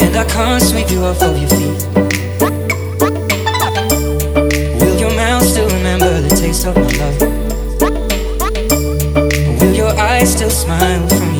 And I can't sweep you off of your feet. Will your mouth still remember the taste of my love? Will your eyes still smile from?